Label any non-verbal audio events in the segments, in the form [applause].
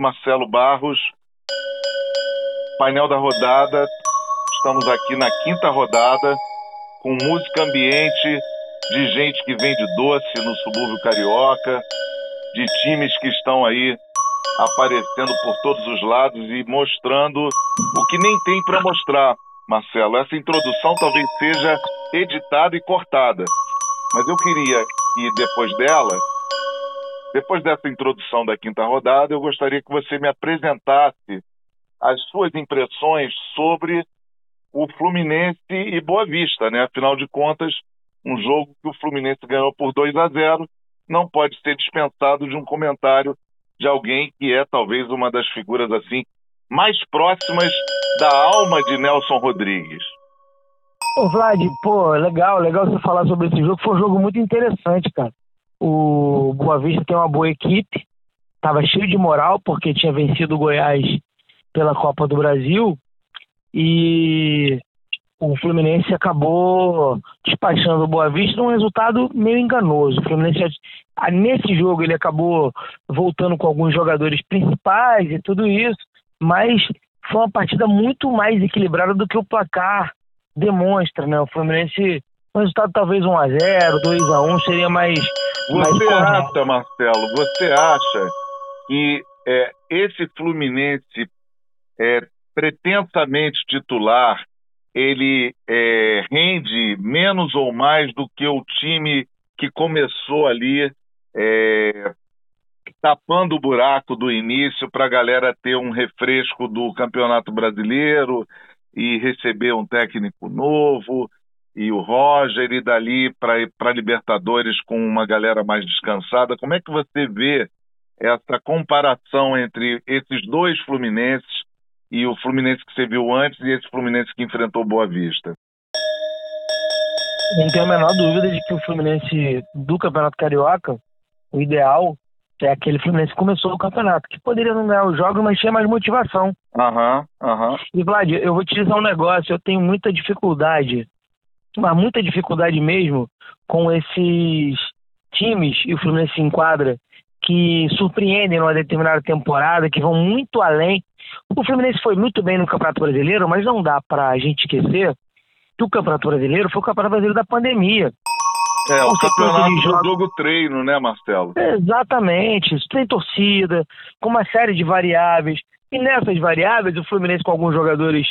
Marcelo Barros, painel da rodada. Estamos aqui na quinta rodada com música ambiente de gente que vende doce no subúrbio carioca, de times que estão aí aparecendo por todos os lados e mostrando o que nem tem para mostrar, Marcelo. Essa introdução talvez seja editada e cortada, mas eu queria que depois dela, depois dessa introdução da quinta rodada, eu gostaria que você me apresentasse as suas impressões sobre o Fluminense e Boa Vista, né? Afinal de contas, um jogo que o Fluminense ganhou por 2 a 0 não pode ser dispensado de um comentário de alguém que é talvez uma das figuras assim mais próximas da alma de Nelson Rodrigues. Ô Vlad, pô, legal, legal você falar sobre esse jogo. Foi um jogo muito interessante, cara. O Boa Vista tem uma boa equipe, tava cheio de moral porque tinha vencido o Goiás pela Copa do Brasil e o Fluminense acabou despachando o Boa Vista num resultado meio enganoso. O Fluminense, nesse jogo, ele acabou voltando com alguns jogadores principais e tudo isso, mas foi uma partida muito mais equilibrada do que o placar demonstra, né? O Fluminense, um resultado talvez 1x0, 2x1 seria mais. Você mais acha, Marcelo, você acha que é, esse Fluminense é, pretensamente titular ele é, rende menos ou mais do que o time que começou ali é, tapando o buraco do início para a galera ter um refresco do Campeonato Brasileiro e receber um técnico novo e o Roger e dali para Libertadores com uma galera mais descansada. Como é que você vê essa comparação entre esses dois Fluminenses e o Fluminense que você viu antes e esse Fluminense que enfrentou Boa Vista? Não tenho a menor dúvida de que o Fluminense do Campeonato Carioca, o ideal é aquele Fluminense que começou o campeonato, que poderia não ganhar os jogos, mas tinha mais motivação. Aham, uhum, aham. Uhum. E Vlad, eu vou te dizer um negócio, eu tenho muita dificuldade, mas muita dificuldade mesmo com esses times, e o Fluminense se enquadra, que surpreendem numa determinada temporada, que vão muito além. O Fluminense foi muito bem no Campeonato Brasileiro, mas não dá para a gente esquecer que o Campeonato Brasileiro foi o Campeonato Brasileiro da pandemia. É, o campeonato do jogo treino, né, Marcelo? Exatamente, sem torcida, com uma série de variáveis. E nessas variáveis, o Fluminense com alguns jogadores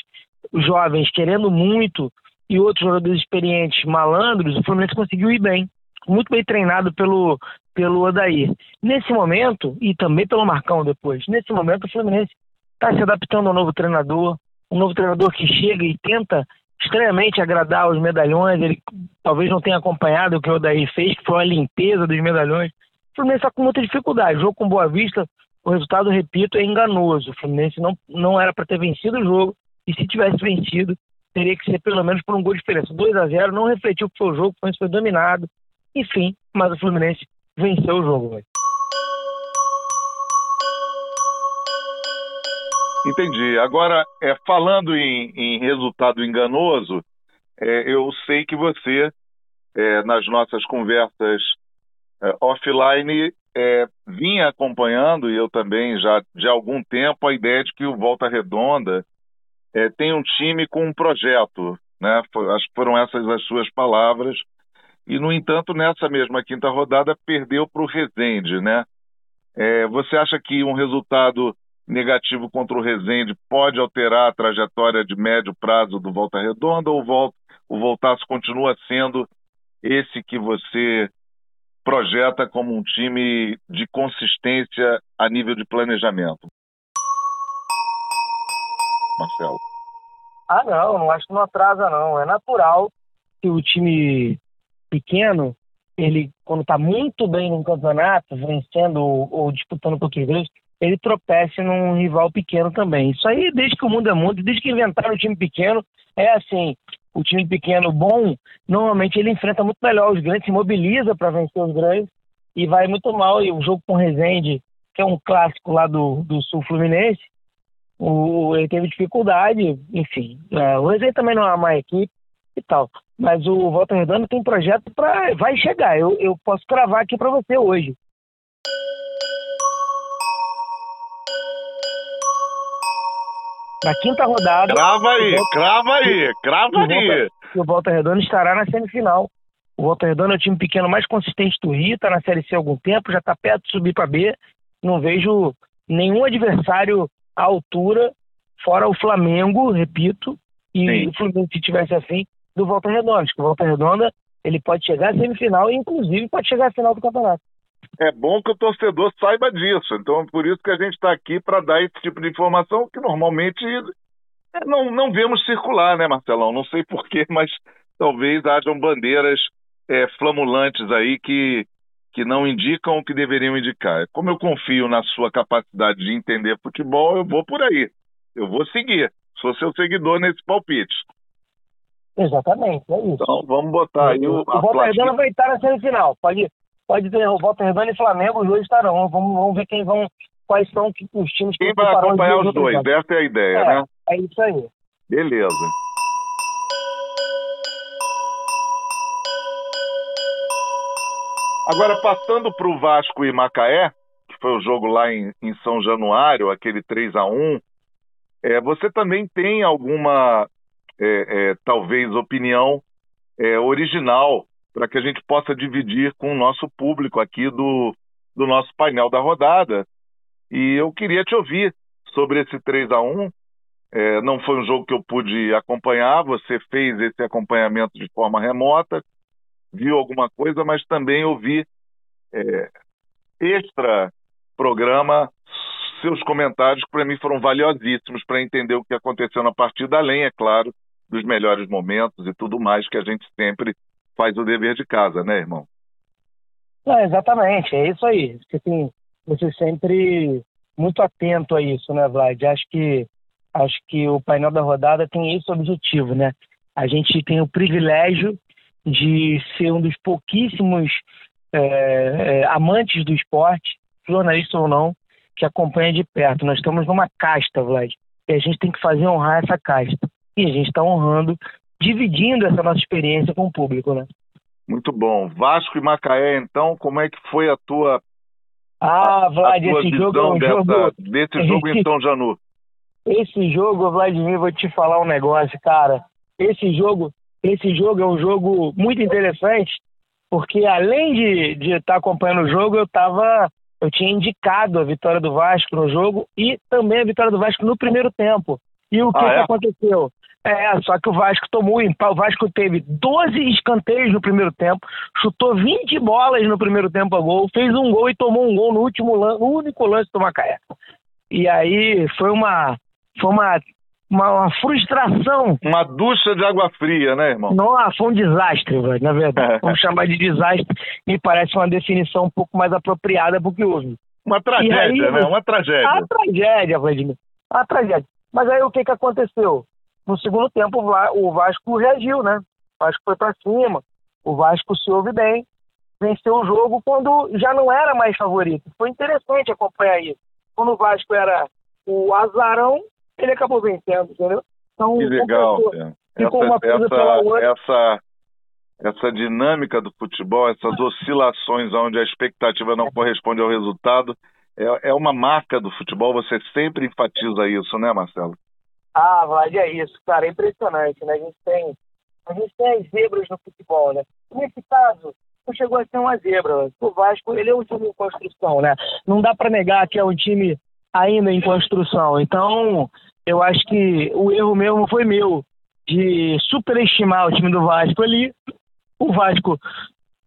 jovens querendo muito e outros jogadores experientes malandros, o Fluminense conseguiu ir bem. Muito bem treinado pelo, pelo Odair. Nesse momento, e também pelo Marcão depois, nesse momento o Fluminense está se adaptando ao novo treinador, um novo treinador que chega e tenta estranhamente agradar os medalhões, ele talvez não tenha acompanhado o que o Odair fez, que foi a limpeza dos medalhões. O Fluminense está com muita dificuldade. Jogo com Boa Vista, o resultado, repito, é enganoso. O Fluminense não, não era para ter vencido o jogo, e se tivesse vencido, teria que ser pelo menos por um gol de diferença. 2 a 0 não refletiu o que foi o jogo, o Fluminense foi dominado, enfim, mas o Fluminense venceu o jogo. Véio. Entendi. Agora, é, falando em, em resultado enganoso, é, eu sei que você, é, nas nossas conversas é, offline, é, vinha acompanhando, e eu também já de algum tempo, a ideia de que o Volta Redonda é, tem um time com um projeto. Né? Foram essas as suas palavras e, no entanto, nessa mesma quinta rodada, perdeu para o Rezende, né? É, você acha que um resultado negativo contra o Rezende pode alterar a trajetória de médio prazo do Volta Redonda ou o Voltaço continua sendo esse que você projeta como um time de consistência a nível de planejamento? Marcelo. Ah, não, não acho que não atrasa, não. É natural que o time pequeno, ele, quando está muito bem no campeonato, vencendo ou, ou disputando outros grandes, ele tropece num rival pequeno também. Isso aí, desde que o mundo é mundo, desde que inventaram o time pequeno, é assim. O time pequeno bom, normalmente ele enfrenta muito melhor os grandes, se mobiliza para vencer os grandes e vai muito mal. E o jogo com o Rezende, que é um clássico lá do, do Sul Fluminense, o, ele teve dificuldade, enfim. É, o Rezende também não é uma equipe e tal. Mas o Volta Redonda tem um projeto para. Vai chegar. Eu, eu posso cravar aqui para você hoje. na quinta rodada. Crava aí, volta, crava aí, crava aí. o Volta Redonda estará na semifinal. O Volta Redonda é o time pequeno mais consistente do Rio, está na Série C há algum tempo, já está perto de subir para B. Não vejo nenhum adversário à altura, fora o Flamengo, repito, e Sim. o Fluminense, se tivesse assim, do Volta Redonda. Acho que o Volta Redonda ele pode chegar à semifinal e, inclusive, pode chegar à final do campeonato. É bom que o torcedor saiba disso. Então, por isso que a gente está aqui para dar esse tipo de informação que normalmente é, não, não vemos circular, né, Marcelão? Não sei porquê, mas talvez hajam bandeiras é, flamulantes aí que, que não indicam o que deveriam indicar. Como eu confio na sua capacidade de entender futebol, eu vou por aí. Eu vou seguir. Sou seu seguidor nesse palpite. Exatamente, é isso. Então vamos botar aí o. O Volta vai estar na semifinal. Pode, pode ter o Volta Redonda e Flamengo, os dois estarão. Vamos, vamos ver quem vão. Quais são os times que Quem vai acompanhar os dois? Essa é a ideia, é, né? É isso aí. Beleza. Agora, passando para o Vasco e Macaé, que foi o jogo lá em, em São Januário, aquele 3 a 1 é, você também tem alguma, é, é, talvez, opinião é, original para que a gente possa dividir com o nosso público aqui do, do nosso painel da rodada. E eu queria te ouvir sobre esse 3 a 1 é, não foi um jogo que eu pude acompanhar, você fez esse acompanhamento de forma remota viu alguma coisa, mas também ouvi é, extra programa seus comentários que para mim foram valiosíssimos para entender o que aconteceu na partida, além, é claro, dos melhores momentos e tudo mais que a gente sempre faz o dever de casa, né, irmão? É, exatamente, é isso aí. Assim, você sempre muito atento a isso, né, Vlad? Acho que acho que o painel da rodada tem esse objetivo, né? A gente tem o privilégio de ser um dos pouquíssimos é, é, amantes do esporte, jornalista ou não, que acompanha de perto. Nós estamos numa casta, Vlad, e a gente tem que fazer honrar essa casta. E a gente está honrando, dividindo essa nossa experiência com o público, né? Muito bom. Vasco e Macaé, então, como é que foi a tua ah, Vlad, esse jogo é um dessa, jogo. Desse [laughs] jogo em São Janu. Esse jogo, Vladimir, vou te falar um negócio, cara. Esse jogo esse jogo é um jogo muito interessante, porque além de, de estar acompanhando o jogo, eu tava, eu tinha indicado a vitória do Vasco no jogo e também a vitória do Vasco no primeiro tempo. E o que, ah, é? que aconteceu? É, só que o Vasco tomou. O Vasco teve 12 escanteios no primeiro tempo, chutou 20 bolas no primeiro tempo a gol, fez um gol e tomou um gol no último lance, no único lance do Macaé. E aí foi uma, foi uma uma, uma, frustração. Uma ducha de água fria, né, irmão? Nossa, foi um desastre, velho, na verdade. [laughs] Vamos chamar de desastre. Me parece uma definição um pouco mais apropriada porque houve. Uma tragédia, aí, né? Uma tragédia. Uma tragédia, Vladimir. Uma tragédia. Mas aí o que, que aconteceu? No segundo tempo, o Vasco reagiu, né? O Vasco foi para cima. O Vasco se ouve bem. Venceu o jogo quando já não era mais favorito. Foi interessante acompanhar isso. Quando o Vasco era o azarão, ele acabou vencendo, entendeu? Então, que legal, ficou essa, uma coisa essa, pela outra. Essa, essa dinâmica do futebol, essas oscilações onde a expectativa não corresponde ao resultado, é, é uma marca do futebol, você sempre enfatiza isso, né, Marcelo? Ah, Vlad, é isso, cara, é impressionante, né? A gente tem, a gente tem as zebras no futebol, né? Nesse caso, não chegou a ser uma zebra. O Vasco, ele é um time em construção, né? Não dá para negar que é um time ainda em construção. Então, eu acho que o erro mesmo foi meu de superestimar o time do Vasco ali. O Vasco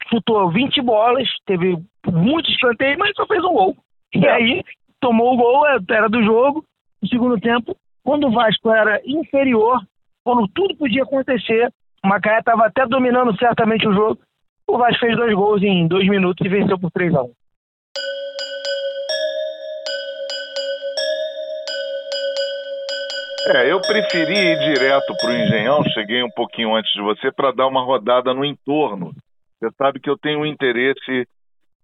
chutou 20 bolas, teve muitos escanteios, mas só fez um gol. E aí tomou o gol, era do jogo, no segundo tempo. Quando o Vasco era inferior, quando tudo podia acontecer, o Macaé estava até dominando certamente o jogo. O Vasco fez dois gols em dois minutos e venceu por 3 a 1 É, eu preferi ir direto para o Engenhão, cheguei um pouquinho antes de você, para dar uma rodada no entorno. Você sabe que eu tenho um interesse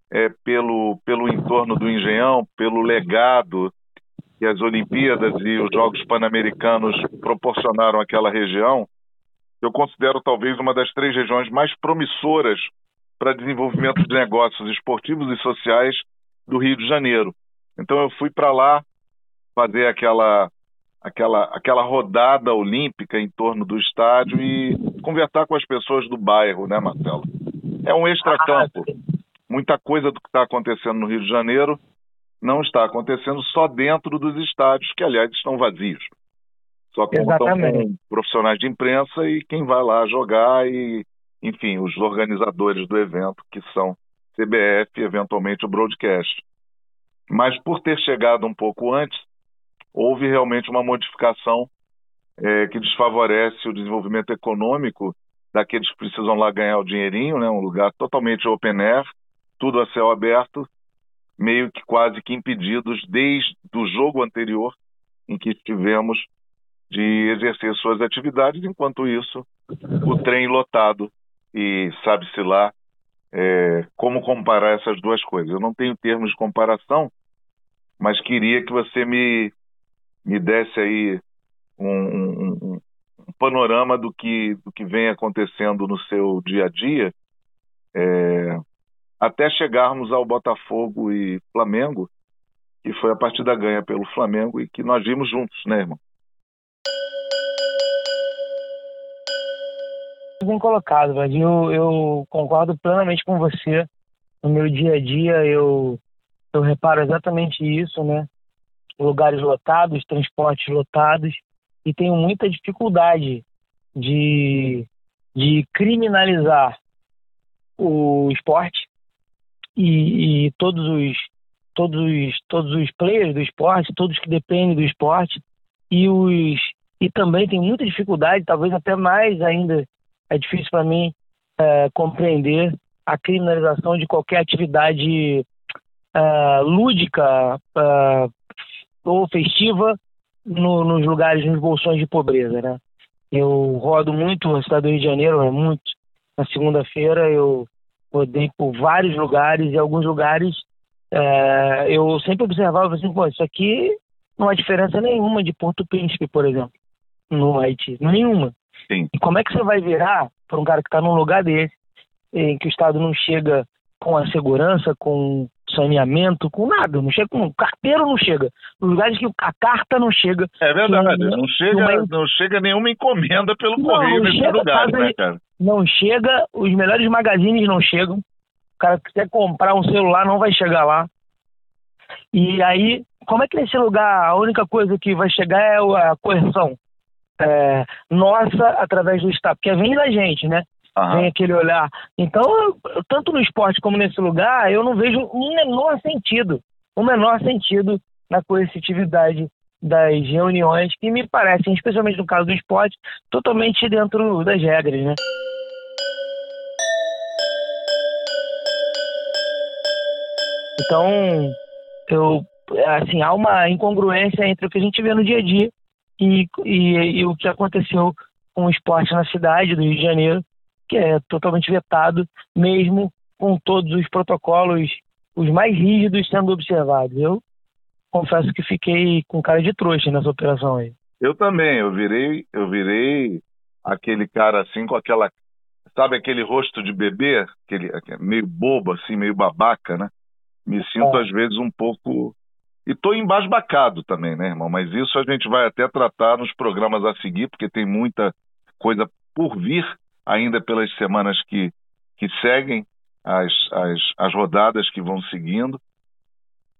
é, pelo, pelo entorno do Engenhão, pelo legado que as Olimpíadas e os Jogos Pan-Americanos proporcionaram àquela região. Eu considero talvez uma das três regiões mais promissoras para desenvolvimento de negócios esportivos e sociais do Rio de Janeiro. Então eu fui para lá fazer aquela aquela, aquela rodada olímpica em torno do estádio e conversar com as pessoas do bairro, né, Marcelo? É um extracampo. Muita coisa do que está acontecendo no Rio de Janeiro não está acontecendo só dentro dos estádios, que aliás estão vazios. Só que estão com profissionais de imprensa e quem vai lá jogar e, enfim, os organizadores do evento, que são CBF e eventualmente o broadcast. Mas por ter chegado um pouco antes, houve realmente uma modificação é, que desfavorece o desenvolvimento econômico daqueles que precisam lá ganhar o dinheirinho, né? um lugar totalmente open air, tudo a céu aberto, meio que quase que impedidos desde o jogo anterior em que estivemos de exercer suas atividades, enquanto isso, o trem lotado e sabe-se lá é, como comparar essas duas coisas. Eu não tenho termos de comparação, mas queria que você me, me desse aí um, um, um, panorama do que, do que vem acontecendo no seu dia a dia, é, até chegarmos ao Botafogo e Flamengo, que foi a partida ganha pelo Flamengo e que nós vimos juntos, né, irmão? Bem colocado, Vadinho. Eu, eu concordo plenamente com você. No meu dia a dia, eu, eu reparo exatamente isso, né? Lugares lotados, transportes lotados, e tenho muita dificuldade de, de criminalizar o esporte e, e todos os todos os todos os players do esporte, todos que dependem do esporte e os e também tem muita dificuldade, talvez até mais ainda é difícil para mim é, compreender a criminalização de qualquer atividade é, lúdica é, ou festiva no, nos lugares, nos bolsões de pobreza, né? Eu rodo muito na cidade do Rio de Janeiro, é muito. Na segunda-feira eu rodei por vários lugares e alguns lugares é, eu sempre observava assim, pô, isso aqui não há diferença nenhuma de Porto Príncipe, por exemplo, no Haiti. Nenhuma. Sim. E como é que você vai virar para um cara que está num lugar desse, em que o Estado não chega com a segurança, com saneamento, com nada, não chega com carteiro não chega. Nos lugares que a carta não chega. É verdade, não chega, uma... não chega nenhuma encomenda pelo não, correio nesse lugar, né, cara? Não chega, os melhores magazines não chegam. O cara que quer comprar um celular não vai chegar lá. E aí, como é que nesse lugar a única coisa que vai chegar é a correção? É, nossa, através do Estado, porque vem da gente, né? Uhum. Vem aquele olhar. Então, tanto no esporte como nesse lugar, eu não vejo um menor sentido, um menor sentido na coercitividade das reuniões que me parecem, especialmente no caso do esporte, totalmente dentro das regras, né? Então, eu, assim, há uma incongruência entre o que a gente vê no dia a dia e, e, e o que aconteceu com o esporte na cidade do Rio de Janeiro, que é totalmente vetado, mesmo com todos os protocolos, os mais rígidos sendo observados. Eu confesso que fiquei com cara de trouxa nessa operação aí. Eu também, eu virei, eu virei aquele cara assim com aquela, sabe aquele rosto de bebê, aquele meio bobo assim, meio babaca, né? Me sinto é. às vezes um pouco e tô embasbacado também, né, irmão? Mas isso a gente vai até tratar nos programas a seguir, porque tem muita coisa por vir ainda pelas semanas que, que seguem, as, as, as rodadas que vão seguindo.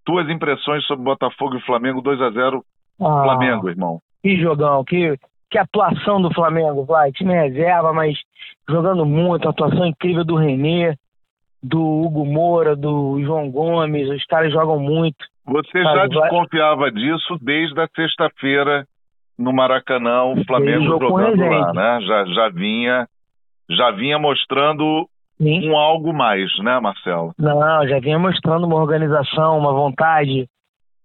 Tuas impressões sobre Botafogo e Flamengo 2 a 0 ah, Flamengo, irmão. Que jogão, que, que atuação do Flamengo, vai. Time reserva, mas jogando muito, atuação incrível do Renê, do Hugo Moura, do João Gomes, os caras jogam muito. Você já desconfiava disso desde a sexta-feira no Maracanã, o Flamengo jogando lá, né? Já, já vinha já vinha mostrando Sim. um algo mais, né, Marcelo? Não, já vinha mostrando uma organização, uma vontade,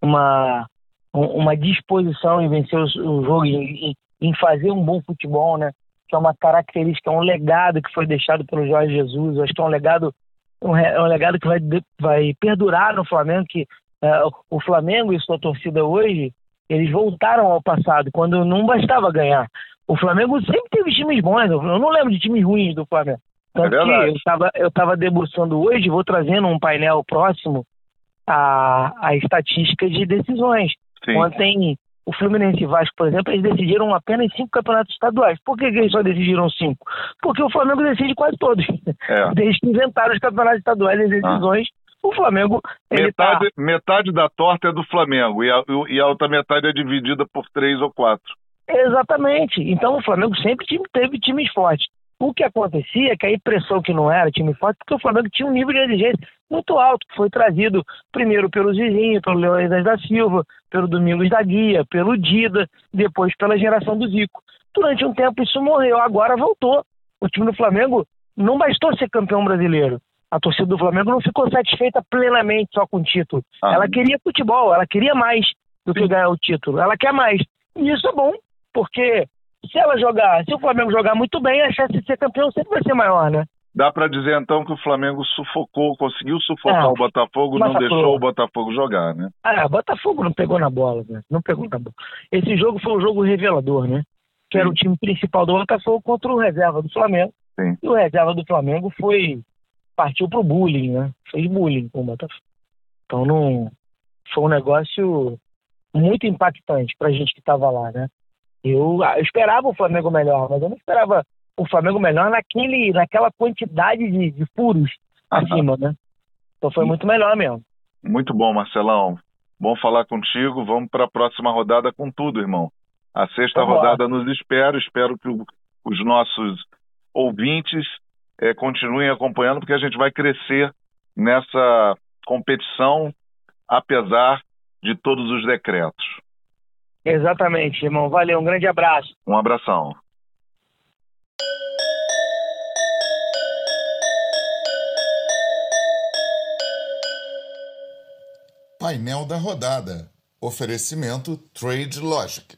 uma, uma disposição em vencer o, jogo, em, em fazer um bom futebol, né? Que é uma característica, um legado que foi deixado pelo Jorge Jesus. acho que é um legado, um, é um legado que vai, vai perdurar no Flamengo, que uh, o Flamengo e sua torcida hoje, eles voltaram ao passado, quando não bastava ganhar. O Flamengo sempre teve times bons, eu não lembro de times ruins do Flamengo. Tanto é que eu estava eu tava debruçando hoje, vou trazendo um painel próximo a, a estatística de decisões. Sim. Ontem o Fluminense e Vasco, por exemplo, eles decidiram apenas cinco campeonatos estaduais. Por que, que eles só decidiram cinco? Porque o Flamengo decide quase todos. É. [laughs] Desde que inventaram os campeonatos estaduais as decisões, ah. o Flamengo. Metade, tá... metade da torta é do Flamengo e a, e a outra metade é dividida por três ou quatro. Exatamente. Então o Flamengo sempre teve times fortes. O que acontecia é que a impressão que não era time forte, porque o Flamengo tinha um nível de exigência muito alto, que foi trazido primeiro pelo Zizinho, pelo Leônidas da Silva, pelo Domingos da Guia, pelo Dida, depois pela geração do Zico. Durante um tempo isso morreu, agora voltou. O time do Flamengo não bastou ser campeão brasileiro. A torcida do Flamengo não ficou satisfeita plenamente só com o título. Ah. Ela queria futebol, ela queria mais do que ganhar o título. Ela quer mais. E isso é bom, porque se ela jogar, se o Flamengo jogar muito bem, a chance de ser campeão sempre vai ser maior, né? Dá para dizer então que o Flamengo sufocou, conseguiu sufocar é, o Botafogo, não deixou o Botafogo jogar, né? Ah, o Botafogo não pegou na bola, né? Não pegou na bola. Esse jogo foi um jogo revelador, né? Que Sim. era o time principal do Botafogo contra o reserva do Flamengo. Sim. E o reserva do Flamengo foi partiu pro bullying, né? Fez bullying com o Botafogo. Então não foi um negócio muito impactante pra gente que estava lá, né? Eu, eu esperava o Flamengo melhor, mas eu não esperava o Flamengo melhor naquele, naquela quantidade de, de furos acima, né? Então foi muito melhor mesmo. Muito bom, Marcelão. Bom falar contigo. Vamos para a próxima rodada com tudo, irmão. A sexta Vamos rodada lá. nos espera. Espero que o, os nossos ouvintes é, continuem acompanhando, porque a gente vai crescer nessa competição, apesar de todos os decretos. Exatamente, irmão. Valeu, um grande abraço. Um abração. Painel da rodada. Oferecimento Trade Logic.